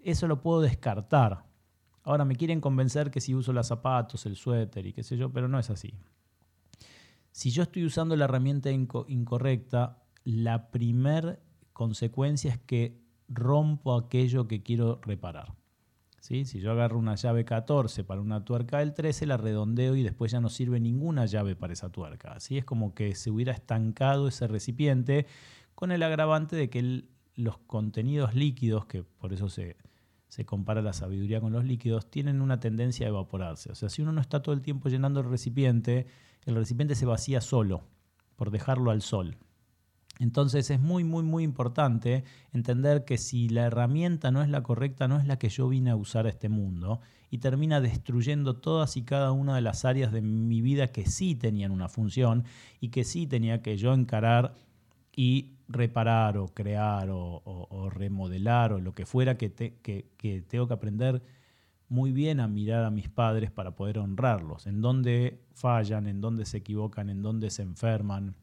eso lo puedo descartar. Ahora me quieren convencer que si uso los zapatos, el suéter y qué sé yo, pero no es así. Si yo estoy usando la herramienta incorrecta, la primer consecuencia es que rompo aquello que quiero reparar. ¿Sí? Si yo agarro una llave 14 para una tuerca del 13, la redondeo y después ya no sirve ninguna llave para esa tuerca. Así es como que se hubiera estancado ese recipiente con el agravante de que los contenidos líquidos, que por eso se, se compara la sabiduría con los líquidos, tienen una tendencia a evaporarse. O sea, si uno no está todo el tiempo llenando el recipiente, el recipiente se vacía solo por dejarlo al sol. Entonces es muy, muy, muy importante entender que si la herramienta no es la correcta, no es la que yo vine a usar a este mundo y termina destruyendo todas y cada una de las áreas de mi vida que sí tenían una función y que sí tenía que yo encarar y reparar o crear o, remodelar o lo que fuera que, que, tengo que aprender muy bien a mirar a mis padres para poder honrarlos, en dónde fallan, en dónde se equivocan, en dónde se enferman,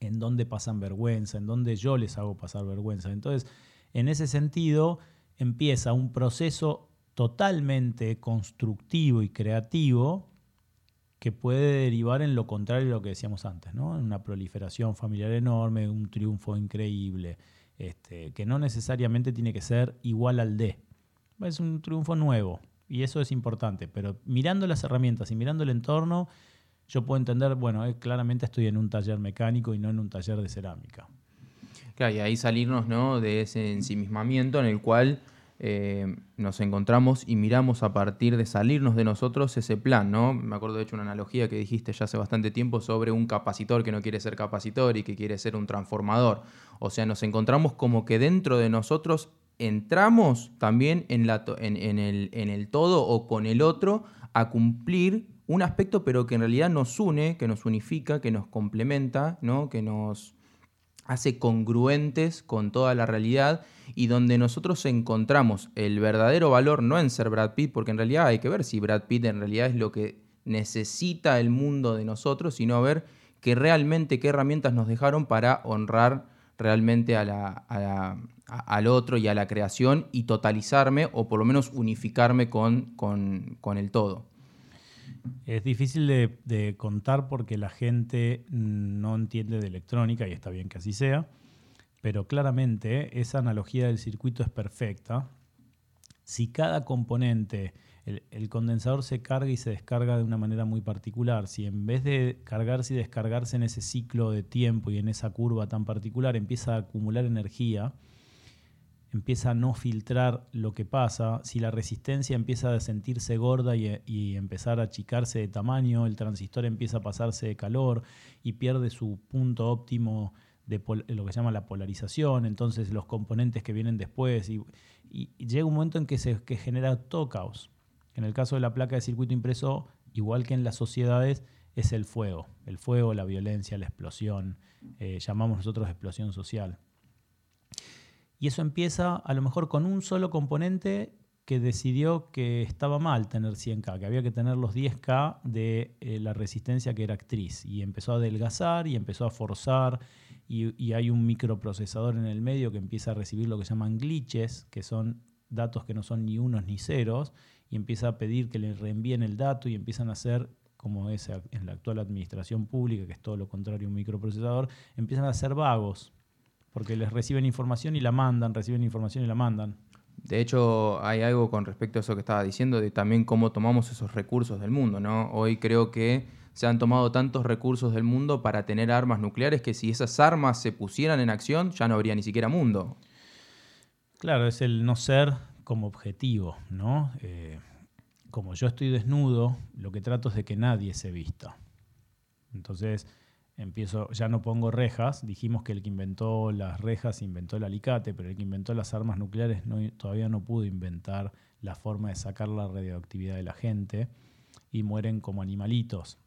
en dónde pasan vergüenza, en dónde yo les hago pasar vergüenza. Entonces, en ese sentido, empieza un proceso totalmente constructivo y creativo que puede derivar en lo contrario de lo que decíamos antes, ¿no? En una proliferación familiar enorme, un triunfo increíble, este, que no necesariamente tiene que ser igual al de. Es un triunfo nuevo y eso es importante, pero mirando las herramientas y mirando el entorno, yo puedo entender, bueno, eh, claramente estoy en un taller mecánico y no en un taller de cerámica. Claro, y ahí salirnos ¿no? de ese ensimismamiento en el cual eh, nos encontramos y miramos a partir de salirnos de nosotros ese plan, ¿no? Me acuerdo de hecho una analogía que dijiste ya hace bastante tiempo sobre un capacitor que no quiere ser capacitor y que quiere ser un transformador. O sea, nos encontramos como que dentro de nosotros entramos también en, la en, el, en el todo o con el otro a cumplir un aspecto, pero que en realidad nos une, que nos unifica, que nos complementa, ¿no? que nos hace congruentes con toda la realidad y donde nosotros encontramos el verdadero valor no en ser Brad Pitt, porque en realidad hay que ver si Brad Pitt en realidad es lo que necesita el mundo de nosotros, sino ver que realmente qué herramientas nos dejaron para honrar realmente al otro y a la creación y totalizarme o por lo menos unificarme con, con, con el todo. Es difícil de, contar porque la gente no entiende de electrónica y está bien que así sea, pero claramente esa analogía del circuito es perfecta. Si cada componente, el, condensador se carga y se descarga de una manera muy particular, si en vez de cargarse y descargarse en ese ciclo de tiempo y en esa curva tan particular empieza a acumular energía, empieza a no filtrar lo que pasa, si la resistencia empieza a sentirse gorda y, empezar a achicarse de tamaño, el transistor empieza a pasarse de calor y pierde su punto óptimo de lo que se llama la polarización, entonces los componentes que vienen después y, llega un momento en que se genera todo caos. En el caso de la placa de circuito impreso, igual que en las sociedades, es el fuego, el fuego, la violencia, la explosión, eh, llamamos nosotros explosión social. Y eso empieza a lo mejor con un solo componente que decidió que estaba mal tener 100K, que había que tener los 10K de eh, la resistencia que era actriz. Y empezó a adelgazar y empezó a forzar. Y, hay un microprocesador en el medio que empieza a recibir lo que se llaman glitches, que son datos que no son ni unos ni ceros, y empieza a pedir que le reenvíen el dato y empiezan a hacer, como es en la actual administración pública, que es todo lo contrario a un microprocesador, empiezan a ser vagos porque les reciben información y la mandan, reciben información y la mandan. De hecho, hay algo con respecto a eso que estaba diciendo, de también cómo tomamos esos recursos del mundo, ¿no? Hoy creo que se han tomado tantos recursos del mundo para tener armas nucleares que si esas armas se pusieran en acción ya no habría ni siquiera mundo. Claro, es el no ser como objetivo, ¿no? Eh, como yo estoy desnudo, lo que trato es de que nadie se vista. Entonces, empiezo, ya no pongo rejas, dijimos que el que inventó las rejas inventó el alicate, pero el que inventó las armas nucleares todavía no pudo inventar la forma de sacar la radioactividad de la gente y mueren como animalitos.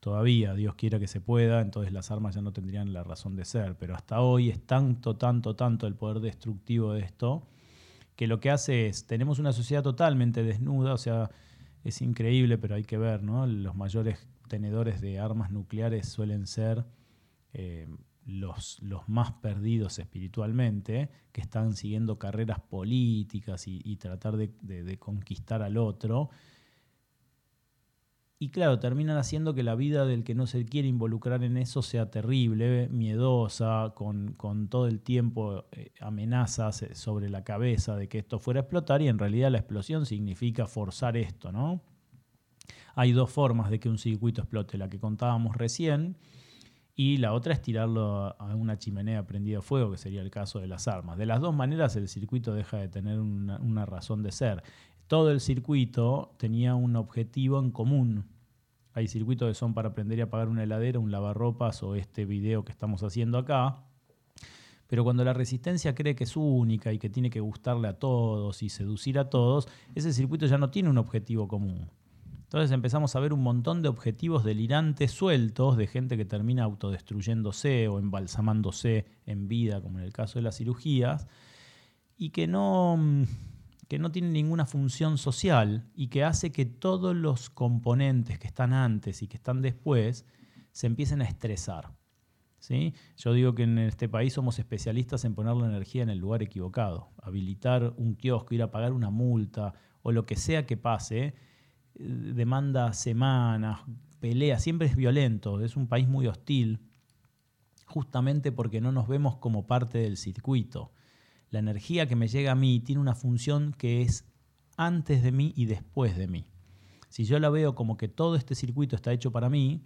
Todavía, Dios quiera que se pueda, entonces las armas ya no tendrían la razón de ser, pero hasta hoy es tanto, tanto, tanto el poder destructivo de esto, que lo que hace es, tenemos una sociedad totalmente desnuda, o sea, es increíble, pero hay que ver, ¿no? Los mayores tenedores de armas nucleares suelen ser eh, los, más perdidos espiritualmente, que están siguiendo carreras políticas y, tratar de, conquistar al otro. Y claro, terminan haciendo que la vida del que no se quiere involucrar en eso sea terrible, miedosa, con, con todo el tiempo eh, amenazas sobre la cabeza de que esto fuera a explotar y en realidad la explosión significa forzar esto, ¿no? Hay dos formas de que un circuito explote, la que contábamos recién y la otra es tirarlo a una chimenea prendida a fuego, que sería el caso de las armas. De las dos maneras el circuito deja de tener una, una razón de ser. Todo el circuito tenía un objetivo en común. Hay circuitos que son para aprender y apagar una heladera, un lavarropas o este video que estamos haciendo acá. Pero cuando la resistencia cree que es única y que tiene que gustarle a todos y seducir a todos, ese circuito ya no tiene un objetivo común. Entonces empezamos a ver un montón de objetivos delirantes sueltos de gente que termina autodestruyéndose o embalsamándose en vida, como en el caso de las cirugías, y que no, que no tienen ninguna función social y que hace que todos los componentes que están antes y que están después se empiecen a estresar. ¿sí? Yo digo que en este país somos especialistas en poner la energía en el lugar equivocado, habilitar un kiosco, ir a pagar una multa o lo que sea que pase demanda semanas, pelea, siempre es violento, es un país muy hostil, justamente porque no nos vemos como parte del circuito. La energía que me llega a mí tiene una función que es antes de mí y después de mí. Si yo la veo como que todo este circuito está hecho para mí,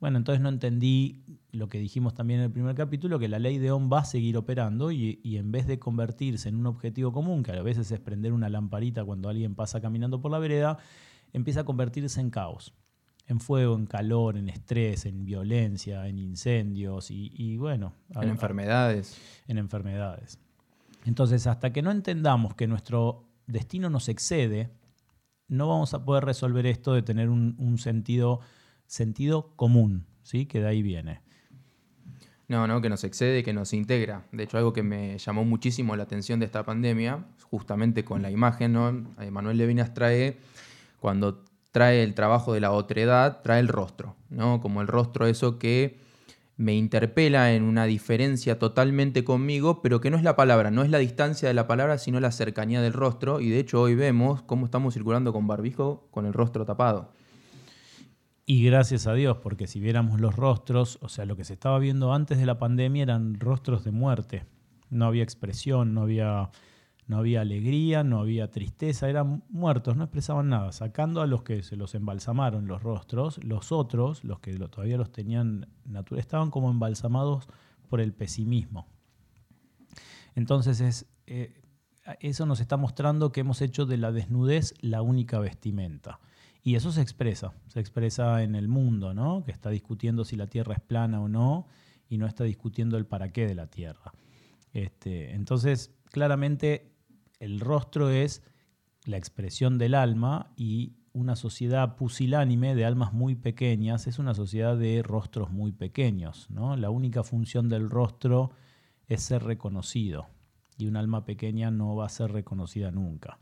bueno, entonces no entendí lo que dijimos también en el primer capítulo, que la ley de Ohm va a seguir operando y, y, en vez de convertirse en un objetivo común, que a veces es prender una lamparita cuando alguien pasa caminando por la vereda, empieza a convertirse en caos, en fuego, en calor, en estrés, en violencia, en incendios y, bueno. En enfermedades. En enfermedades. Entonces, hasta que no entendamos que nuestro destino nos excede, no vamos a poder resolver esto de tener un, sentido, sentido común, ¿sí? que de ahí viene. No, no, que nos excede, que nos integra. De hecho, algo que me llamó muchísimo la atención de esta pandemia, justamente con la imagen, ¿no? Manuel Levinas trae cuando trae el trabajo de la otredad, trae el rostro, ¿no? Como el rostro eso que me interpela en una diferencia totalmente conmigo, pero que no es la palabra, no es la distancia de la palabra, sino la cercanía del rostro. Y de hecho hoy vemos cómo estamos circulando con barbijo con el rostro tapado. Y gracias a Dios, porque si viéramos los rostros, o sea, lo que se estaba viendo antes de la pandemia eran rostros de muerte. No había expresión, no había no había alegría, no había tristeza, eran muertos, no expresaban nada, sacando a los que se los embalsamaron los rostros, los otros, los que todavía los tenían naturales, estaban como embalsamados por el pesimismo. Entonces es, eh, eso nos está mostrando que hemos hecho de la desnudez la única vestimenta. Y eso se expresa, se expresa en el mundo, ¿no? que está discutiendo si la Tierra es plana o no, y no está discutiendo el para qué de la Tierra. Este, entonces, claramente el rostro es la expresión del alma y una sociedad pusilánime de almas muy pequeñas es una sociedad de rostros muy pequeños. ¿no? La única función del rostro es ser reconocido y un alma pequeña no va a ser reconocida nunca.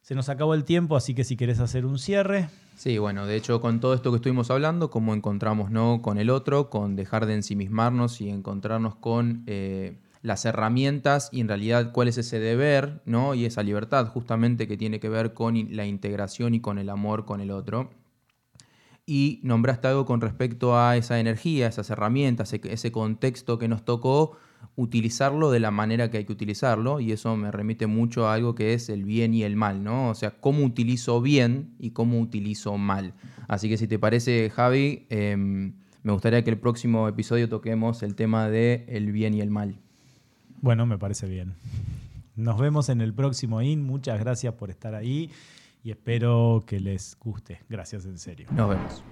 Se nos acabó el tiempo, así que si querés hacer un cierre. Sí, bueno, de hecho con todo esto que estuvimos hablando, cómo encontramos ¿no? con el otro, con dejar de ensimismarnos y encontrarnos con... Eh, las herramientas y en realidad cuál es ese deber ¿no? y esa libertad justamente que tiene que ver con la integración y con el amor con el otro. Y nombraste algo con respecto a esa energía, esas herramientas, ese contexto que nos tocó, utilizarlo de la manera que hay que utilizarlo, y eso me remite mucho a algo que es el bien y el mal, ¿no? O sea, cómo utilizo bien y cómo utilizo mal. Así que si te parece, Javi, em, me gustaría que el próximo episodio toquemos el tema de el bien y el mal. Bueno, me parece bien. Nos vemos en el próximo IN. Muchas gracias por estar ahí y espero que les guste. Gracias en serio. Nos vemos.